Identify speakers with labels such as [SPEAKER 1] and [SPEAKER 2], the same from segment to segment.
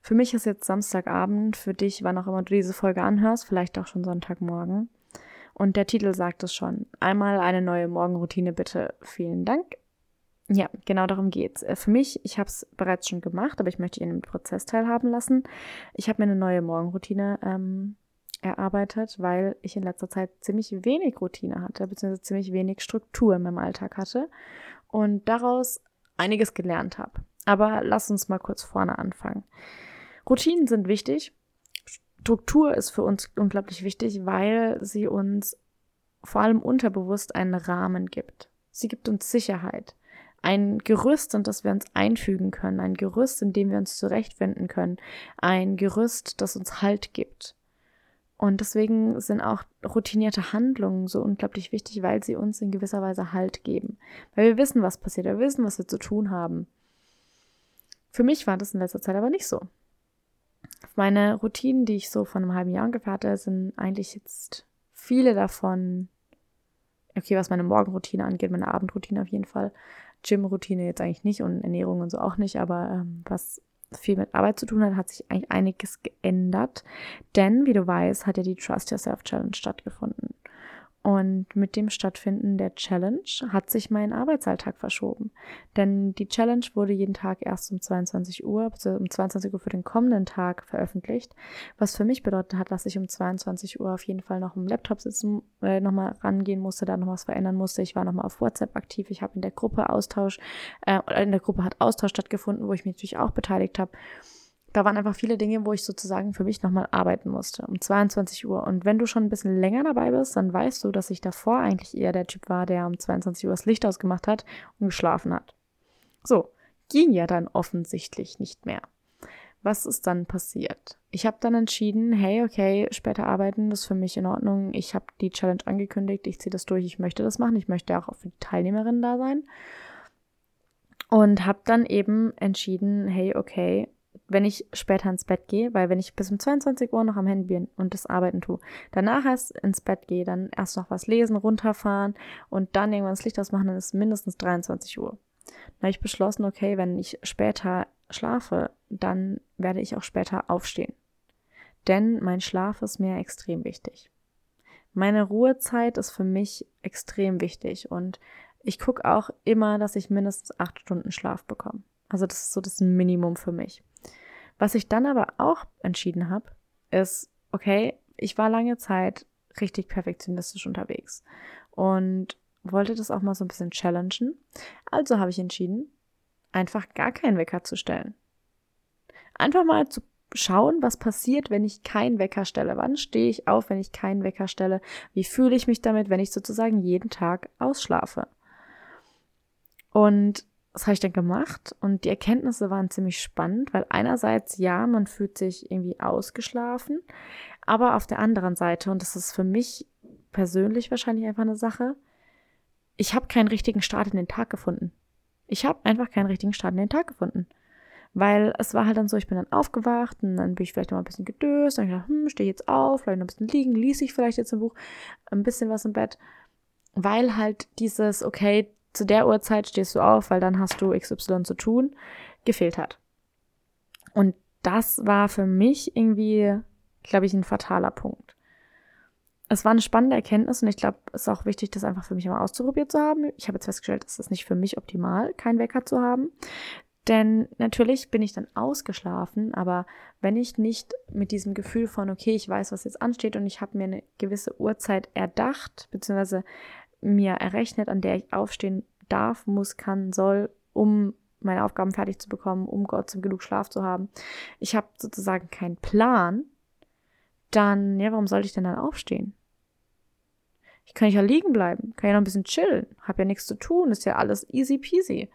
[SPEAKER 1] Für mich ist jetzt Samstagabend, für dich, wann auch immer du diese Folge anhörst, vielleicht auch schon Sonntagmorgen. Und der Titel sagt es schon. Einmal eine neue Morgenroutine bitte. Vielen Dank. Ja, genau darum geht's. Äh, für mich, ich habe es bereits schon gemacht, aber ich möchte Ihnen im Prozess teilhaben lassen. Ich habe mir eine neue Morgenroutine ähm, erarbeitet, weil ich in letzter Zeit ziemlich wenig Routine hatte, beziehungsweise ziemlich wenig Struktur in meinem Alltag hatte und daraus einiges gelernt habe. Aber lass uns mal kurz vorne anfangen. Routinen sind wichtig. Struktur ist für uns unglaublich wichtig, weil sie uns vor allem unterbewusst einen Rahmen gibt. Sie gibt uns Sicherheit. Ein Gerüst, in das wir uns einfügen können. Ein Gerüst, in dem wir uns zurechtfinden können. Ein Gerüst, das uns Halt gibt. Und deswegen sind auch routinierte Handlungen so unglaublich wichtig, weil sie uns in gewisser Weise Halt geben. Weil wir wissen, was passiert, wir wissen, was wir zu tun haben. Für mich war das in letzter Zeit aber nicht so. Meine Routinen, die ich so von einem halben Jahr ungefähr hatte, sind eigentlich jetzt viele davon, okay, was meine Morgenroutine angeht, meine Abendroutine auf jeden Fall. Gym-Routine jetzt eigentlich nicht und Ernährung und so auch nicht, aber ähm, was viel mit Arbeit zu tun hat, hat sich eigentlich einiges geändert. Denn, wie du weißt, hat ja die Trust Yourself Challenge stattgefunden. Und mit dem Stattfinden der Challenge hat sich mein Arbeitsalltag verschoben. Denn die Challenge wurde jeden Tag erst um 22 Uhr, also um 22 Uhr für den kommenden Tag veröffentlicht. Was für mich bedeutet hat, dass ich um 22 Uhr auf jeden Fall noch im Laptop sitzen, äh, nochmal rangehen musste, da noch was verändern musste. Ich war nochmal auf WhatsApp aktiv. Ich habe in der Gruppe Austausch, äh, in der Gruppe hat Austausch stattgefunden, wo ich mich natürlich auch beteiligt habe da waren einfach viele Dinge, wo ich sozusagen für mich nochmal arbeiten musste, um 22 Uhr. Und wenn du schon ein bisschen länger dabei bist, dann weißt du, dass ich davor eigentlich eher der Typ war, der um 22 Uhr das Licht ausgemacht hat und geschlafen hat. So, ging ja dann offensichtlich nicht mehr. Was ist dann passiert? Ich habe dann entschieden, hey, okay, später arbeiten, das ist für mich in Ordnung. Ich habe die Challenge angekündigt, ich ziehe das durch, ich möchte das machen, ich möchte auch für die Teilnehmerinnen da sein. Und habe dann eben entschieden, hey, okay, wenn ich später ins Bett gehe, weil wenn ich bis um 22 Uhr noch am Handy bin und das Arbeiten tue, danach erst ins Bett gehe, dann erst noch was lesen, runterfahren und dann irgendwann das Licht ausmachen, dann ist mindestens 23 Uhr. Dann habe ich beschlossen, okay, wenn ich später schlafe, dann werde ich auch später aufstehen. Denn mein Schlaf ist mir extrem wichtig. Meine Ruhezeit ist für mich extrem wichtig und ich gucke auch immer, dass ich mindestens acht Stunden Schlaf bekomme. Also das ist so das Minimum für mich. Was ich dann aber auch entschieden habe, ist, okay, ich war lange Zeit richtig perfektionistisch unterwegs und wollte das auch mal so ein bisschen challengen. Also habe ich entschieden, einfach gar keinen Wecker zu stellen. Einfach mal zu schauen, was passiert, wenn ich keinen Wecker stelle. Wann stehe ich auf, wenn ich keinen Wecker stelle? Wie fühle ich mich damit, wenn ich sozusagen jeden Tag ausschlafe? Und das habe ich dann gemacht und die Erkenntnisse waren ziemlich spannend, weil einerseits ja, man fühlt sich irgendwie ausgeschlafen, aber auf der anderen Seite, und das ist für mich persönlich wahrscheinlich einfach eine Sache, ich habe keinen richtigen Start in den Tag gefunden. Ich habe einfach keinen richtigen Start in den Tag gefunden. Weil es war halt dann so, ich bin dann aufgewacht und dann bin ich vielleicht noch ein bisschen gedöst und ich dachte, hm, stehe jetzt auf, vielleicht noch ein bisschen liegen, ließ ich vielleicht jetzt im Buch ein bisschen was im Bett. Weil halt dieses, okay, zu der Uhrzeit stehst du auf, weil dann hast du XY zu tun, gefehlt hat. Und das war für mich irgendwie, glaube ich, ein fataler Punkt. Es war eine spannende Erkenntnis und ich glaube, es ist auch wichtig, das einfach für mich mal auszuprobiert zu haben. Ich habe jetzt festgestellt, es ist nicht für mich optimal, keinen Wecker zu haben. Denn natürlich bin ich dann ausgeschlafen, aber wenn ich nicht mit diesem Gefühl von, okay, ich weiß, was jetzt ansteht und ich habe mir eine gewisse Uhrzeit erdacht, beziehungsweise mir errechnet, an der ich aufstehen darf, muss, kann, soll, um meine Aufgaben fertig zu bekommen, um Gott zum genug Schlaf zu haben. Ich habe sozusagen keinen Plan, dann, ja, warum sollte ich denn dann aufstehen? Ich kann ja liegen bleiben, kann ja noch ein bisschen chillen, habe ja nichts zu tun, ist ja alles easy peasy.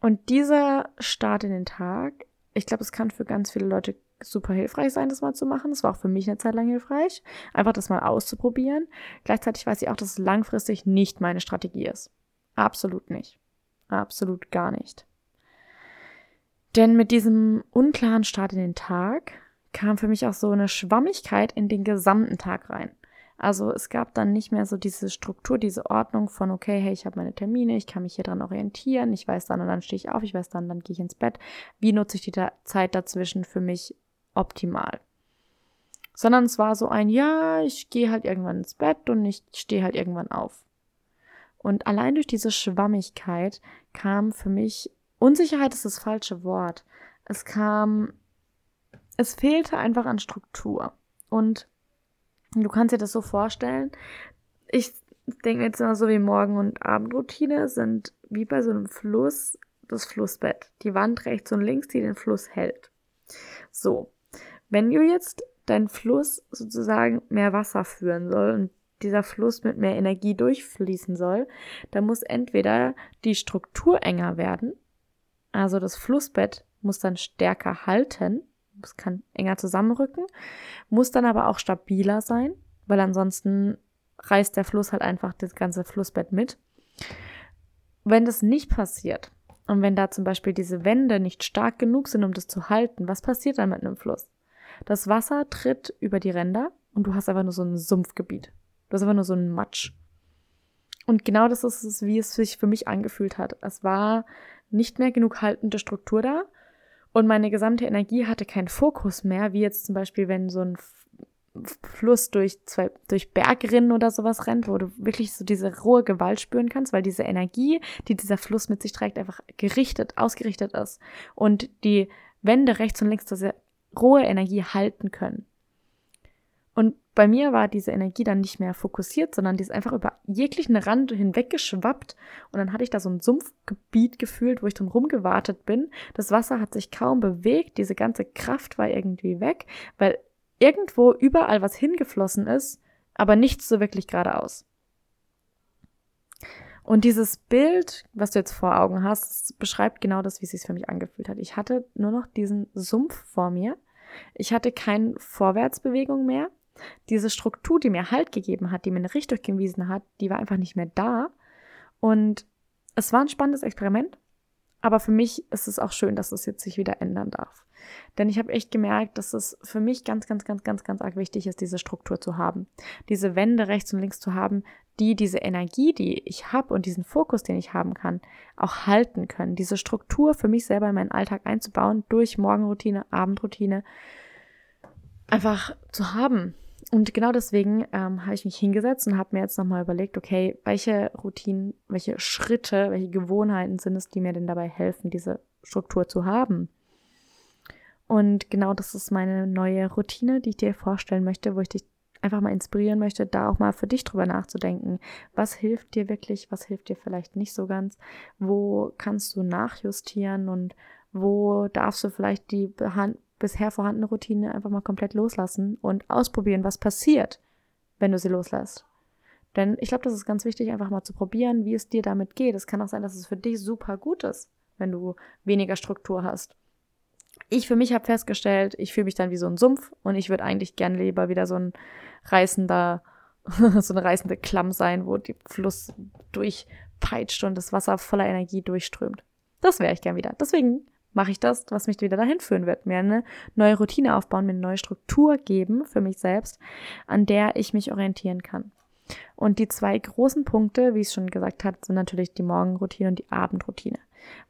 [SPEAKER 1] Und dieser Start in den Tag, ich glaube, es kann für ganz viele Leute super hilfreich sein, das mal zu machen. Es war auch für mich eine Zeit lang hilfreich, einfach das mal auszuprobieren. Gleichzeitig weiß ich auch, dass es langfristig nicht meine Strategie ist. Absolut nicht. Absolut gar nicht. Denn mit diesem unklaren Start in den Tag kam für mich auch so eine Schwammigkeit in den gesamten Tag rein. Also es gab dann nicht mehr so diese Struktur, diese Ordnung von, okay, hey, ich habe meine Termine, ich kann mich hier dran orientieren, ich weiß dann und dann stehe ich auf, ich weiß dann, dann gehe ich ins Bett. Wie nutze ich die da Zeit dazwischen für mich optimal? Sondern es war so ein, ja, ich gehe halt irgendwann ins Bett und ich stehe halt irgendwann auf. Und allein durch diese Schwammigkeit kam für mich, Unsicherheit ist das falsche Wort. Es kam, es fehlte einfach an Struktur. Und Du kannst dir das so vorstellen. Ich denke jetzt immer so wie Morgen- und Abendroutine sind wie bei so einem Fluss das Flussbett. Die Wand rechts und links, die den Fluss hält. So. Wenn du jetzt dein Fluss sozusagen mehr Wasser führen soll und dieser Fluss mit mehr Energie durchfließen soll, dann muss entweder die Struktur enger werden, also das Flussbett muss dann stärker halten, es kann enger zusammenrücken, muss dann aber auch stabiler sein, weil ansonsten reißt der Fluss halt einfach das ganze Flussbett mit. Wenn das nicht passiert und wenn da zum Beispiel diese Wände nicht stark genug sind, um das zu halten, was passiert dann mit einem Fluss? Das Wasser tritt über die Ränder und du hast einfach nur so ein Sumpfgebiet. Du hast einfach nur so ein Matsch. Und genau das ist es, wie es sich für mich angefühlt hat. Es war nicht mehr genug haltende Struktur da und meine gesamte Energie hatte keinen Fokus mehr, wie jetzt zum Beispiel, wenn so ein Fluss durch zwei, durch Bergrinnen oder sowas rennt, wo du wirklich so diese rohe Gewalt spüren kannst, weil diese Energie, die dieser Fluss mit sich trägt, einfach gerichtet, ausgerichtet ist und die Wände rechts und links diese rohe Energie halten können. Und bei mir war diese Energie dann nicht mehr fokussiert, sondern die ist einfach über jeglichen Rand hinweggeschwappt. Und dann hatte ich da so ein Sumpfgebiet gefühlt, wo ich drum rumgewartet bin. Das Wasser hat sich kaum bewegt, diese ganze Kraft war irgendwie weg, weil irgendwo überall was hingeflossen ist, aber nichts so wirklich geradeaus. Und dieses Bild, was du jetzt vor Augen hast, beschreibt genau das, wie es sich für mich angefühlt hat. Ich hatte nur noch diesen Sumpf vor mir. Ich hatte keine Vorwärtsbewegung mehr. Diese Struktur, die mir Halt gegeben hat, die mir eine Richtung gewiesen hat, die war einfach nicht mehr da. Und es war ein spannendes Experiment, aber für mich ist es auch schön, dass es jetzt sich wieder ändern darf. Denn ich habe echt gemerkt, dass es für mich ganz, ganz, ganz, ganz, ganz arg wichtig ist, diese Struktur zu haben. Diese Wände rechts und links zu haben, die diese Energie, die ich habe und diesen Fokus, den ich haben kann, auch halten können. Diese Struktur für mich selber in meinen Alltag einzubauen durch Morgenroutine, Abendroutine, einfach zu haben. Und genau deswegen ähm, habe ich mich hingesetzt und habe mir jetzt nochmal überlegt, okay, welche Routinen, welche Schritte, welche Gewohnheiten sind es, die mir denn dabei helfen, diese Struktur zu haben. Und genau das ist meine neue Routine, die ich dir vorstellen möchte, wo ich dich einfach mal inspirieren möchte, da auch mal für dich drüber nachzudenken. Was hilft dir wirklich, was hilft dir vielleicht nicht so ganz? Wo kannst du nachjustieren und wo darfst du vielleicht die bisher vorhandene Routine einfach mal komplett loslassen und ausprobieren, was passiert, wenn du sie loslässt. Denn ich glaube, das ist ganz wichtig, einfach mal zu probieren, wie es dir damit geht. Es kann auch sein, dass es für dich super gut ist, wenn du weniger Struktur hast. Ich für mich habe festgestellt, ich fühle mich dann wie so ein Sumpf und ich würde eigentlich gern lieber wieder so ein reißender, so eine reißende Klamm sein, wo die Fluss durchpeitscht und das Wasser voller Energie durchströmt. Das wäre ich gern wieder. Deswegen mache ich das, was mich wieder dahin führen wird. Mir eine neue Routine aufbauen, mir eine neue Struktur geben für mich selbst, an der ich mich orientieren kann. Und die zwei großen Punkte, wie ich es schon gesagt habe, sind natürlich die Morgenroutine und die Abendroutine.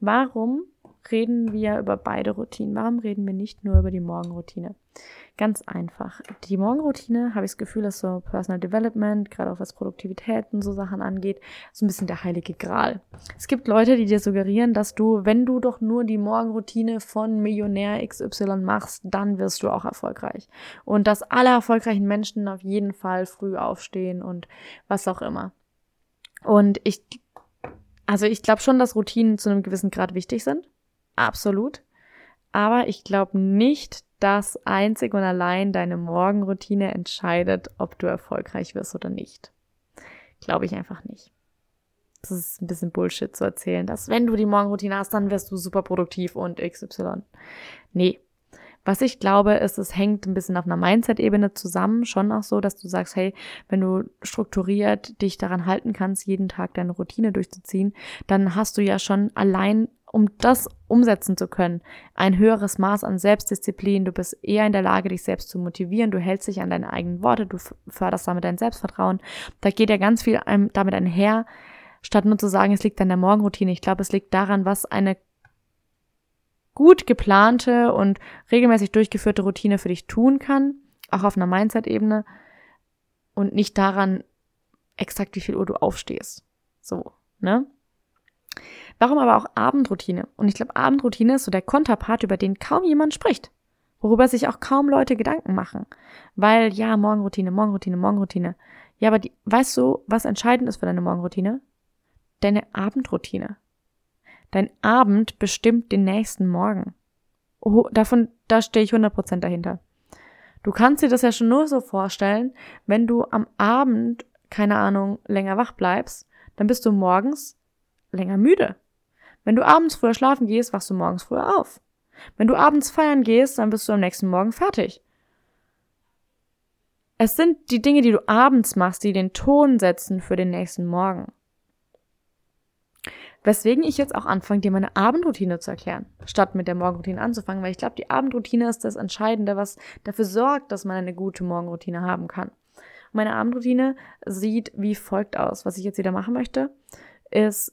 [SPEAKER 1] Warum reden wir über beide Routinen? Warum reden wir nicht nur über die Morgenroutine? Ganz einfach. Die Morgenroutine, habe ich das Gefühl, ist so Personal Development, gerade auch was Produktivität und so Sachen angeht, so ein bisschen der heilige Gral. Es gibt Leute, die dir suggerieren, dass du, wenn du doch nur die Morgenroutine von Millionär XY machst, dann wirst du auch erfolgreich. Und dass alle erfolgreichen Menschen auf jeden Fall früh aufstehen und was auch immer. Und ich, also ich glaube schon, dass Routinen zu einem gewissen Grad wichtig sind. Absolut. Aber ich glaube nicht, dass einzig und allein deine Morgenroutine entscheidet, ob du erfolgreich wirst oder nicht. Glaube ich einfach nicht. Das ist ein bisschen Bullshit zu erzählen, dass wenn du die Morgenroutine hast, dann wirst du super produktiv und XY. Nee. Was ich glaube, ist, es hängt ein bisschen auf einer Mindset-Ebene zusammen. Schon auch so, dass du sagst, hey, wenn du strukturiert dich daran halten kannst, jeden Tag deine Routine durchzuziehen, dann hast du ja schon allein um das umsetzen zu können, ein höheres Maß an Selbstdisziplin, du bist eher in der Lage, dich selbst zu motivieren, du hältst dich an deine eigenen Worte, du förderst damit dein Selbstvertrauen. Da geht ja ganz viel damit einher, statt nur zu sagen, es liegt an der Morgenroutine. Ich glaube, es liegt daran, was eine gut geplante und regelmäßig durchgeführte Routine für dich tun kann, auch auf einer Mindset-Ebene und nicht daran, exakt wie viel Uhr du aufstehst. So, ne? Warum aber auch Abendroutine? Und ich glaube, Abendroutine ist so der Konterpart, über den kaum jemand spricht. Worüber sich auch kaum Leute Gedanken machen. Weil, ja, Morgenroutine, Morgenroutine, Morgenroutine. Ja, aber die, weißt du, was entscheidend ist für deine Morgenroutine? Deine Abendroutine. Dein Abend bestimmt den nächsten Morgen. Oh, davon, da stehe ich 100% dahinter. Du kannst dir das ja schon nur so vorstellen, wenn du am Abend, keine Ahnung, länger wach bleibst, dann bist du morgens länger müde. Wenn du abends früher schlafen gehst, wachst du morgens früher auf. Wenn du abends feiern gehst, dann bist du am nächsten Morgen fertig. Es sind die Dinge, die du abends machst, die den Ton setzen für den nächsten Morgen. Weswegen ich jetzt auch anfange, dir meine Abendroutine zu erklären, statt mit der Morgenroutine anzufangen, weil ich glaube, die Abendroutine ist das Entscheidende, was dafür sorgt, dass man eine gute Morgenroutine haben kann. Meine Abendroutine sieht wie folgt aus. Was ich jetzt wieder machen möchte, ist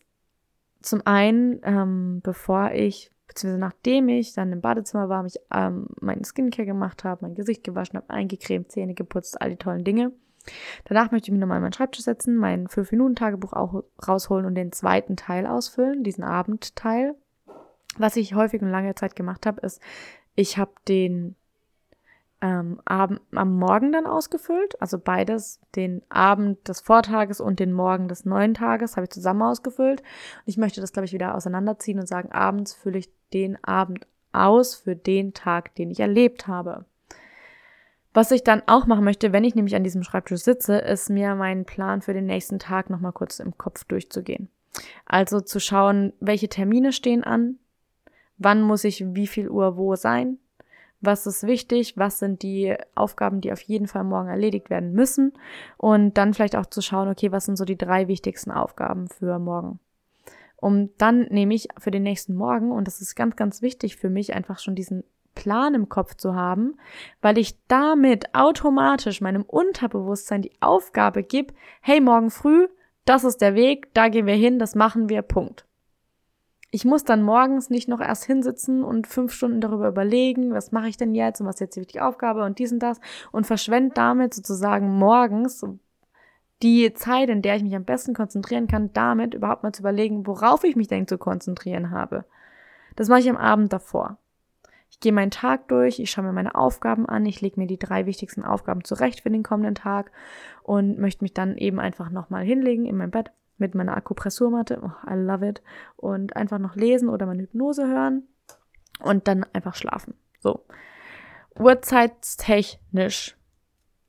[SPEAKER 1] zum einen, ähm, bevor ich, beziehungsweise nachdem ich dann im Badezimmer war, mich ähm, meinen Skincare gemacht habe, mein Gesicht gewaschen habe, eingecremt, Zähne geputzt, all die tollen Dinge. Danach möchte ich mich nochmal an meinen Schreibtisch setzen, mein 5-Minuten-Tagebuch auch rausholen und den zweiten Teil ausfüllen, diesen Abendteil. Was ich häufig und lange Zeit gemacht habe, ist, ich habe den ähm, Abend, am Morgen dann ausgefüllt. Also beides, den Abend des Vortages und den Morgen des neuen Tages habe ich zusammen ausgefüllt. Und ich möchte das, glaube ich, wieder auseinanderziehen und sagen, abends fülle ich den Abend aus für den Tag, den ich erlebt habe. Was ich dann auch machen möchte, wenn ich nämlich an diesem Schreibtisch sitze, ist mir meinen Plan für den nächsten Tag nochmal kurz im Kopf durchzugehen. Also zu schauen, welche Termine stehen an, wann muss ich wie viel Uhr wo sein, was ist wichtig, was sind die Aufgaben, die auf jeden Fall morgen erledigt werden müssen und dann vielleicht auch zu schauen, okay, was sind so die drei wichtigsten Aufgaben für morgen. Um dann nehme ich für den nächsten Morgen, und das ist ganz, ganz wichtig für mich, einfach schon diesen Plan im Kopf zu haben, weil ich damit automatisch meinem Unterbewusstsein die Aufgabe gebe, hey, morgen früh, das ist der Weg, da gehen wir hin, das machen wir, Punkt ich muss dann morgens nicht noch erst hinsitzen und fünf Stunden darüber überlegen, was mache ich denn jetzt und was ist jetzt die wichtige Aufgabe und dies und das und verschwende damit sozusagen morgens die Zeit, in der ich mich am besten konzentrieren kann, damit überhaupt mal zu überlegen, worauf ich mich denn zu konzentrieren habe. Das mache ich am Abend davor. Ich gehe meinen Tag durch, ich schaue mir meine Aufgaben an, ich lege mir die drei wichtigsten Aufgaben zurecht für den kommenden Tag und möchte mich dann eben einfach nochmal hinlegen in mein Bett mit meiner Akupressurmatte. Oh, I love it. Und einfach noch lesen oder meine Hypnose hören und dann einfach schlafen. So. Uhrzeitstechnisch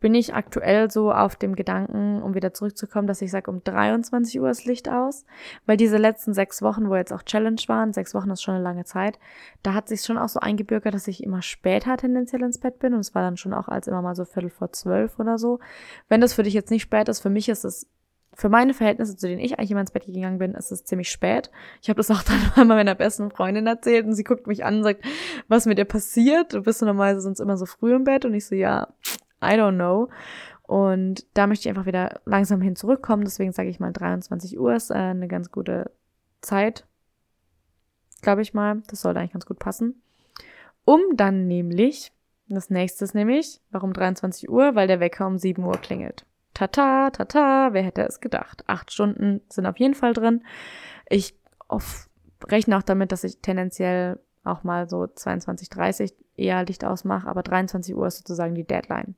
[SPEAKER 1] bin ich aktuell so auf dem Gedanken, um wieder zurückzukommen, dass ich sage, um 23 Uhr ist Licht aus, weil diese letzten sechs Wochen, wo jetzt auch Challenge waren, sechs Wochen ist schon eine lange Zeit, da hat sich schon auch so eingebürgert, dass ich immer später tendenziell ins Bett bin und es war dann schon auch als immer mal so Viertel vor zwölf oder so. Wenn das für dich jetzt nicht spät ist, für mich ist es für meine Verhältnisse, zu denen ich eigentlich immer ins Bett gegangen bin, ist es ziemlich spät. Ich habe das auch dann mal meiner besten Freundin erzählt und sie guckt mich an und sagt, was mit dir passiert? Du bist normalerweise sonst immer so früh im Bett und ich so, ja, I don't know. Und da möchte ich einfach wieder langsam hin zurückkommen. Deswegen sage ich mal, 23 Uhr ist äh, eine ganz gute Zeit. glaube ich mal. Das sollte eigentlich ganz gut passen. Um dann nämlich, das nächste ist nämlich, warum 23 Uhr? Weil der Wecker um 7 Uhr klingelt. Tata, tata, wer hätte es gedacht? Acht Stunden sind auf jeden Fall drin. Ich auf, rechne auch damit, dass ich tendenziell auch mal so 22, 30 eher Licht ausmache, aber 23 Uhr ist sozusagen die Deadline.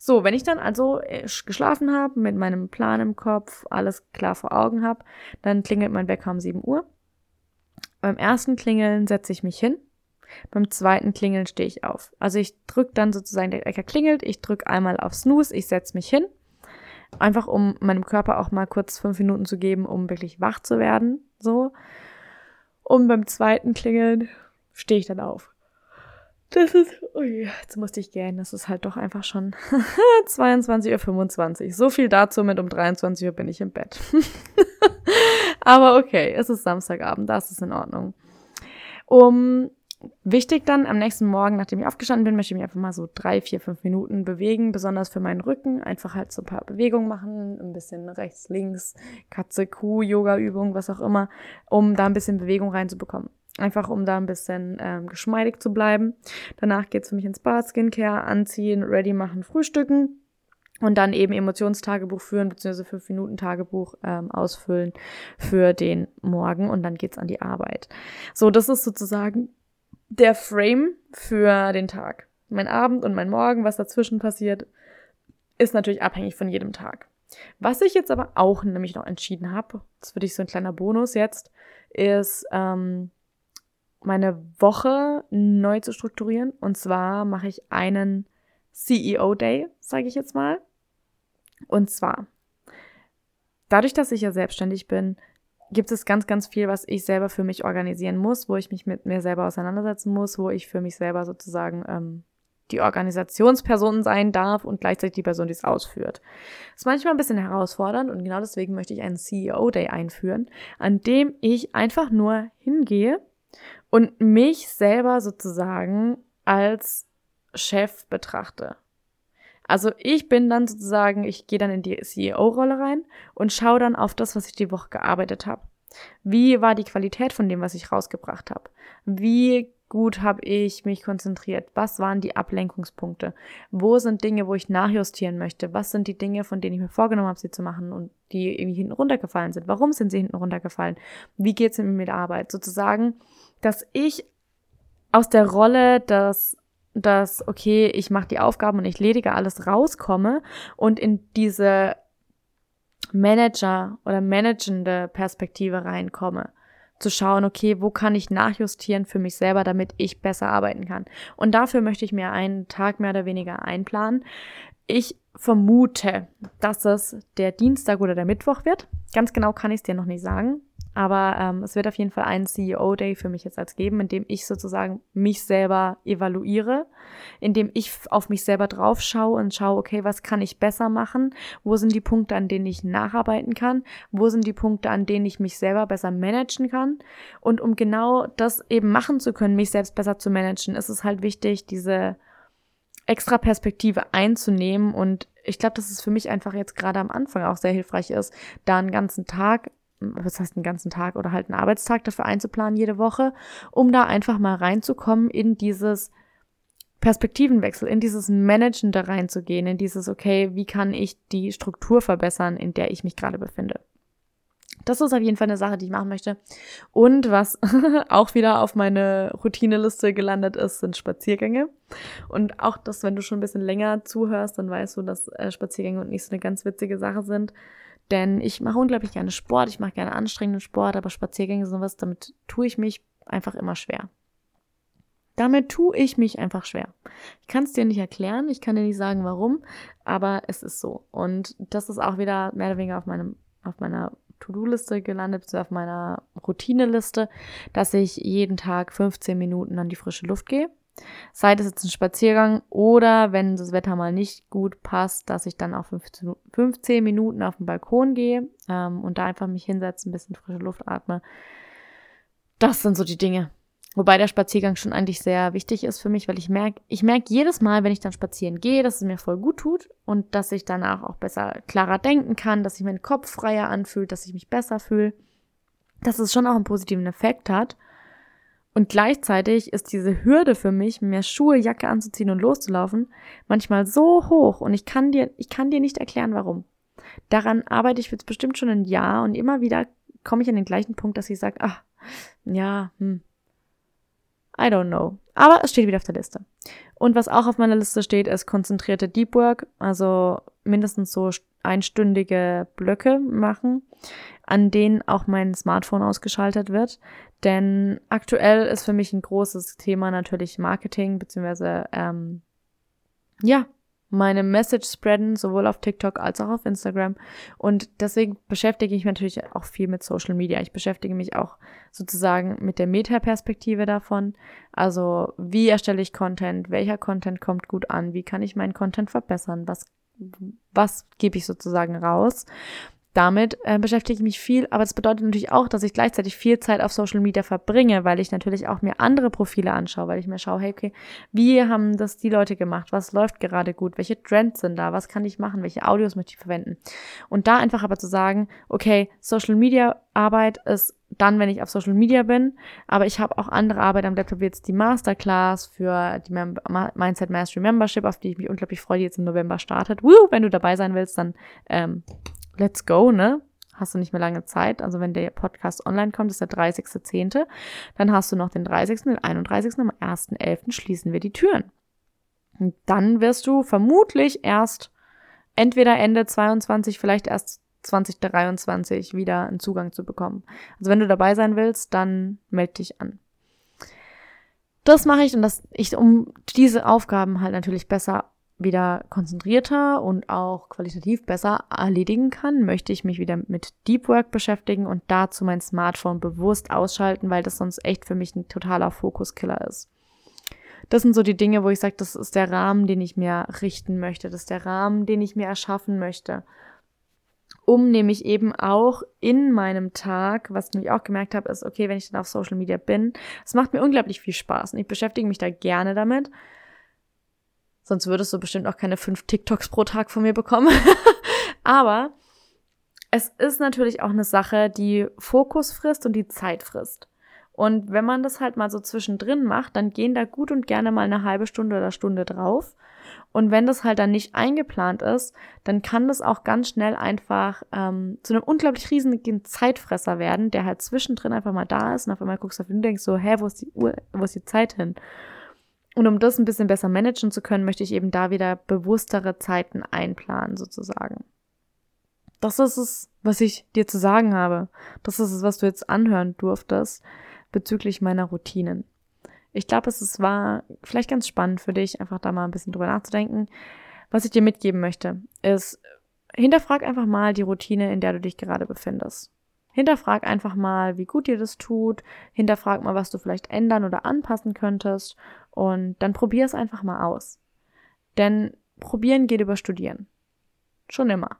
[SPEAKER 1] So, wenn ich dann also äh, geschlafen habe, mit meinem Plan im Kopf, alles klar vor Augen habe, dann klingelt mein Wecker um 7 Uhr. Beim ersten Klingeln setze ich mich hin. Beim zweiten Klingeln stehe ich auf. Also ich drücke dann sozusagen, der Wecker klingelt, ich drücke einmal auf Snooze, ich setze mich hin. Einfach um meinem Körper auch mal kurz fünf Minuten zu geben, um wirklich wach zu werden. So. Und beim zweiten Klingeln stehe ich dann auf. Das ist, ui, jetzt musste ich gehen. Das ist halt doch einfach schon 22.25 Uhr. So viel dazu mit um 23 Uhr bin ich im Bett. Aber okay, es ist Samstagabend, das ist in Ordnung. Um Wichtig dann am nächsten Morgen, nachdem ich aufgestanden bin, möchte ich mich einfach mal so drei, vier, fünf Minuten bewegen, besonders für meinen Rücken. Einfach halt so ein paar Bewegungen machen, ein bisschen rechts, links, Katze, Kuh, Yoga-Übung, was auch immer, um da ein bisschen Bewegung reinzubekommen. Einfach um da ein bisschen ähm, geschmeidig zu bleiben. Danach geht's für mich ins Bad, Skincare, anziehen, ready machen, frühstücken und dann eben Emotionstagebuch führen, beziehungsweise fünf Minuten Tagebuch ähm, ausfüllen für den Morgen und dann geht's an die Arbeit. So, das ist sozusagen der Frame für den Tag. Mein Abend und mein Morgen, was dazwischen passiert, ist natürlich abhängig von jedem Tag. Was ich jetzt aber auch nämlich noch entschieden habe, das würde ich so ein kleiner Bonus jetzt, ist ähm, meine Woche neu zu strukturieren. Und zwar mache ich einen CEO Day, sage ich jetzt mal. Und zwar, dadurch, dass ich ja selbstständig bin, gibt es ganz, ganz viel, was ich selber für mich organisieren muss, wo ich mich mit mir selber auseinandersetzen muss, wo ich für mich selber sozusagen ähm, die Organisationsperson sein darf und gleichzeitig die Person, die es ausführt. Das ist manchmal ein bisschen herausfordernd und genau deswegen möchte ich einen CEO Day einführen, an dem ich einfach nur hingehe und mich selber sozusagen als Chef betrachte. Also ich bin dann sozusagen, ich gehe dann in die CEO-Rolle rein und schaue dann auf das, was ich die Woche gearbeitet habe. Wie war die Qualität von dem, was ich rausgebracht habe? Wie gut habe ich mich konzentriert? Was waren die Ablenkungspunkte? Wo sind Dinge, wo ich nachjustieren möchte? Was sind die Dinge, von denen ich mir vorgenommen habe, sie zu machen und die irgendwie hinten runtergefallen sind? Warum sind sie hinten runtergefallen? Wie geht es mir mit der Arbeit? Sozusagen, dass ich aus der Rolle des dass, okay, ich mache die Aufgaben und ich ledige alles rauskomme und in diese Manager oder managende Perspektive reinkomme. Zu schauen, okay, wo kann ich nachjustieren für mich selber, damit ich besser arbeiten kann. Und dafür möchte ich mir einen Tag mehr oder weniger einplanen. Ich vermute, dass es der Dienstag oder der Mittwoch wird. Ganz genau kann ich es dir noch nicht sagen. Aber ähm, es wird auf jeden Fall einen CEO-Day für mich jetzt als geben, in dem ich sozusagen mich selber evaluiere, in dem ich auf mich selber drauf schaue und schaue, okay, was kann ich besser machen? Wo sind die Punkte, an denen ich nacharbeiten kann? Wo sind die Punkte, an denen ich mich selber besser managen kann? Und um genau das eben machen zu können, mich selbst besser zu managen, ist es halt wichtig, diese extra Perspektive einzunehmen und ich glaube, dass es für mich einfach jetzt gerade am Anfang auch sehr hilfreich ist, da einen ganzen Tag was heißt einen ganzen Tag oder halt einen Arbeitstag dafür einzuplanen jede Woche, um da einfach mal reinzukommen in dieses Perspektivenwechsel, in dieses Managen da reinzugehen, in dieses, okay, wie kann ich die Struktur verbessern, in der ich mich gerade befinde. Das ist auf jeden Fall eine Sache, die ich machen möchte. Und was auch wieder auf meine Routineliste gelandet ist, sind Spaziergänge. Und auch das, wenn du schon ein bisschen länger zuhörst, dann weißt du, dass äh, Spaziergänge und nicht so eine ganz witzige Sache sind. Denn ich mache unglaublich gerne Sport, ich mache gerne anstrengenden Sport, aber Spaziergänge sind was, damit tue ich mich einfach immer schwer. Damit tue ich mich einfach schwer. Ich kann es dir nicht erklären, ich kann dir nicht sagen, warum, aber es ist so. Und das ist auch wieder mehr oder weniger auf meinem, auf meiner To-Do-Liste gelandet, beziehungsweise auf meiner Routine-Liste, dass ich jeden Tag 15 Minuten an die frische Luft gehe. Sei das jetzt ein Spaziergang oder wenn das Wetter mal nicht gut passt, dass ich dann auch 15, 15 Minuten auf den Balkon gehe ähm, und da einfach mich hinsetze, ein bisschen frische Luft atme. Das sind so die Dinge. Wobei der Spaziergang schon eigentlich sehr wichtig ist für mich, weil ich merke, ich merke jedes Mal, wenn ich dann spazieren gehe, dass es mir voll gut tut und dass ich danach auch besser, klarer denken kann, dass sich mein Kopf freier anfühlt, dass ich mich besser fühle, dass es schon auch einen positiven Effekt hat. Und gleichzeitig ist diese Hürde für mich, mir Schuhe, Jacke anzuziehen und loszulaufen, manchmal so hoch und ich kann dir, ich kann dir nicht erklären, warum. Daran arbeite ich jetzt bestimmt schon ein Jahr und immer wieder komme ich an den gleichen Punkt, dass ich sage, ach, ja, hm, I don't know. Aber es steht wieder auf der Liste. Und was auch auf meiner Liste steht, ist konzentrierte Deep Work, also mindestens so einstündige Blöcke machen, an denen auch mein Smartphone ausgeschaltet wird. Denn aktuell ist für mich ein großes Thema natürlich Marketing, beziehungsweise ähm, ja, meine Message spreaden, sowohl auf TikTok als auch auf Instagram. Und deswegen beschäftige ich mich natürlich auch viel mit Social Media. Ich beschäftige mich auch sozusagen mit der Metaperspektive davon. Also, wie erstelle ich Content? Welcher Content kommt gut an? Wie kann ich meinen Content verbessern? Was, was gebe ich sozusagen raus? Damit äh, beschäftige ich mich viel, aber das bedeutet natürlich auch, dass ich gleichzeitig viel Zeit auf Social Media verbringe, weil ich natürlich auch mir andere Profile anschaue, weil ich mir schaue, hey, okay, wie haben das die Leute gemacht? Was läuft gerade gut? Welche Trends sind da? Was kann ich machen? Welche Audios möchte ich verwenden? Und da einfach aber zu sagen, okay, Social Media Arbeit ist dann, wenn ich auf Social Media bin, aber ich habe auch andere Arbeit am Laptop, wie jetzt die Masterclass für die Mem Mindset Mastery Membership, auf die ich mich unglaublich freue, die jetzt im November startet. Woo, wenn du dabei sein willst, dann ähm, let's go, ne? Hast du nicht mehr lange Zeit. Also wenn der Podcast online kommt, ist der 30.10. Dann hast du noch den 30., den 31. Am 1.11. schließen wir die Türen. Und dann wirst du vermutlich erst entweder Ende 22, vielleicht erst 2023 wieder einen Zugang zu bekommen. Also wenn du dabei sein willst, dann melde dich an. Das mache ich und das ich um diese Aufgaben halt natürlich besser wieder konzentrierter und auch qualitativ besser erledigen kann, möchte ich mich wieder mit Deep Work beschäftigen und dazu mein Smartphone bewusst ausschalten, weil das sonst echt für mich ein totaler Fokuskiller ist. Das sind so die Dinge, wo ich sage, das ist der Rahmen, den ich mir richten möchte, das ist der Rahmen, den ich mir erschaffen möchte. Um nämlich eben auch in meinem Tag, was ich nämlich auch gemerkt habe, ist, okay, wenn ich dann auf Social Media bin, es macht mir unglaublich viel Spaß und ich beschäftige mich da gerne damit, Sonst würdest du bestimmt auch keine fünf TikToks pro Tag von mir bekommen. Aber es ist natürlich auch eine Sache, die Fokus frisst und die Zeit frisst. Und wenn man das halt mal so zwischendrin macht, dann gehen da gut und gerne mal eine halbe Stunde oder Stunde drauf. Und wenn das halt dann nicht eingeplant ist, dann kann das auch ganz schnell einfach ähm, zu einem unglaublich riesigen Zeitfresser werden, der halt zwischendrin einfach mal da ist und auf einmal guckst du auf ihn und denkst so, hä, wo ist die Uhr, wo ist die Zeit hin? Und um das ein bisschen besser managen zu können, möchte ich eben da wieder bewusstere Zeiten einplanen, sozusagen. Das ist es, was ich dir zu sagen habe. Das ist es, was du jetzt anhören durftest bezüglich meiner Routinen. Ich glaube, es war vielleicht ganz spannend für dich, einfach da mal ein bisschen drüber nachzudenken. Was ich dir mitgeben möchte, ist, hinterfrag einfach mal die Routine, in der du dich gerade befindest. Hinterfrag einfach mal, wie gut dir das tut. Hinterfrag mal, was du vielleicht ändern oder anpassen könntest. Und dann probier es einfach mal aus. Denn probieren geht über studieren. Schon immer.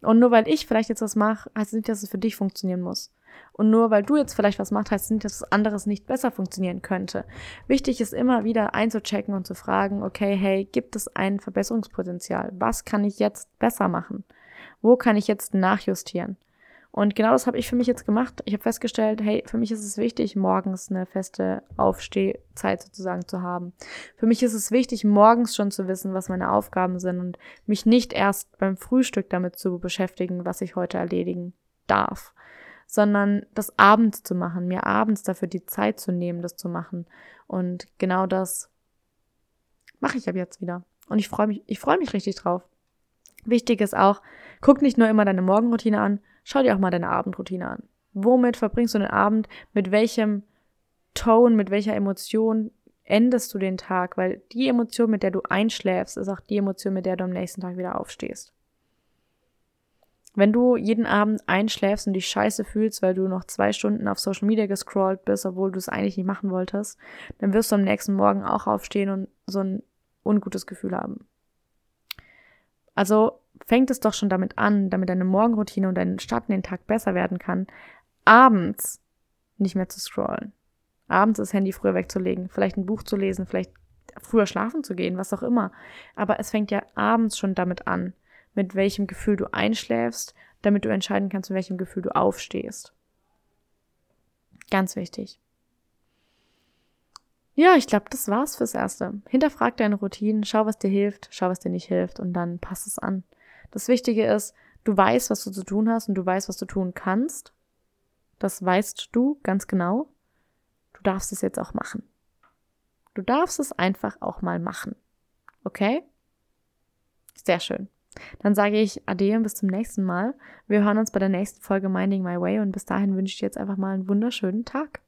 [SPEAKER 1] Und nur weil ich vielleicht jetzt was mache, heißt es nicht, dass es für dich funktionieren muss. Und nur weil du jetzt vielleicht was machst, heißt es nicht, dass was anderes nicht besser funktionieren könnte. Wichtig ist immer wieder einzuchecken und zu fragen, okay, hey, gibt es ein Verbesserungspotenzial? Was kann ich jetzt besser machen? Wo kann ich jetzt nachjustieren? Und genau das habe ich für mich jetzt gemacht. Ich habe festgestellt, hey, für mich ist es wichtig, morgens eine feste Aufstehzeit sozusagen zu haben. Für mich ist es wichtig, morgens schon zu wissen, was meine Aufgaben sind und mich nicht erst beim Frühstück damit zu beschäftigen, was ich heute erledigen darf, sondern das abends zu machen, mir abends dafür die Zeit zu nehmen, das zu machen. Und genau das mache ich ab jetzt wieder. Und ich freue mich, ich freue mich richtig drauf. Wichtig ist auch, guck nicht nur immer deine Morgenroutine an, Schau dir auch mal deine Abendroutine an. Womit verbringst du den Abend? Mit welchem Ton, mit welcher Emotion endest du den Tag? Weil die Emotion, mit der du einschläfst, ist auch die Emotion, mit der du am nächsten Tag wieder aufstehst. Wenn du jeden Abend einschläfst und dich scheiße fühlst, weil du noch zwei Stunden auf Social Media gescrollt bist, obwohl du es eigentlich nicht machen wolltest, dann wirst du am nächsten Morgen auch aufstehen und so ein ungutes Gefühl haben. Also fängt es doch schon damit an, damit deine Morgenroutine und dein Start in den Tag besser werden kann, abends nicht mehr zu scrollen. Abends das Handy früher wegzulegen, vielleicht ein Buch zu lesen, vielleicht früher schlafen zu gehen, was auch immer. Aber es fängt ja abends schon damit an, mit welchem Gefühl du einschläfst, damit du entscheiden kannst, mit welchem Gefühl du aufstehst. Ganz wichtig. ja, ich glaube, das war's fürs Erste. Hinterfrag deine Routinen, schau, was dir hilft, schau, was dir nicht hilft und dann pass es an. Das Wichtige ist, du weißt, was du zu tun hast und du weißt, was du tun kannst. Das weißt du ganz genau. Du darfst es jetzt auch machen. Du darfst es einfach auch mal machen. Okay? Sehr schön. Dann sage ich Ade und bis zum nächsten Mal. Wir hören uns bei der nächsten Folge Minding My Way und bis dahin wünsche ich dir jetzt einfach mal einen wunderschönen Tag.